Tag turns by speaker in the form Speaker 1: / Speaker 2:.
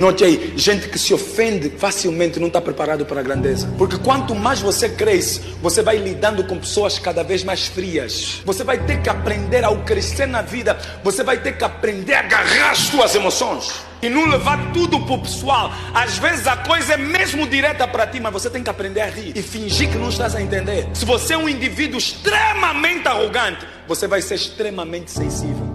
Speaker 1: Note aí, gente que se ofende facilmente não está preparado para a grandeza. Porque quanto mais você cresce, você vai lidando com pessoas cada vez mais frias. Você vai ter que aprender ao crescer na vida, você vai ter que aprender a agarrar as suas emoções. E não levar tudo para o pessoal. Às vezes a coisa é mesmo direta para ti, mas você tem que aprender a rir e fingir que não estás a entender. Se você é um indivíduo extremamente arrogante, você vai ser extremamente sensível.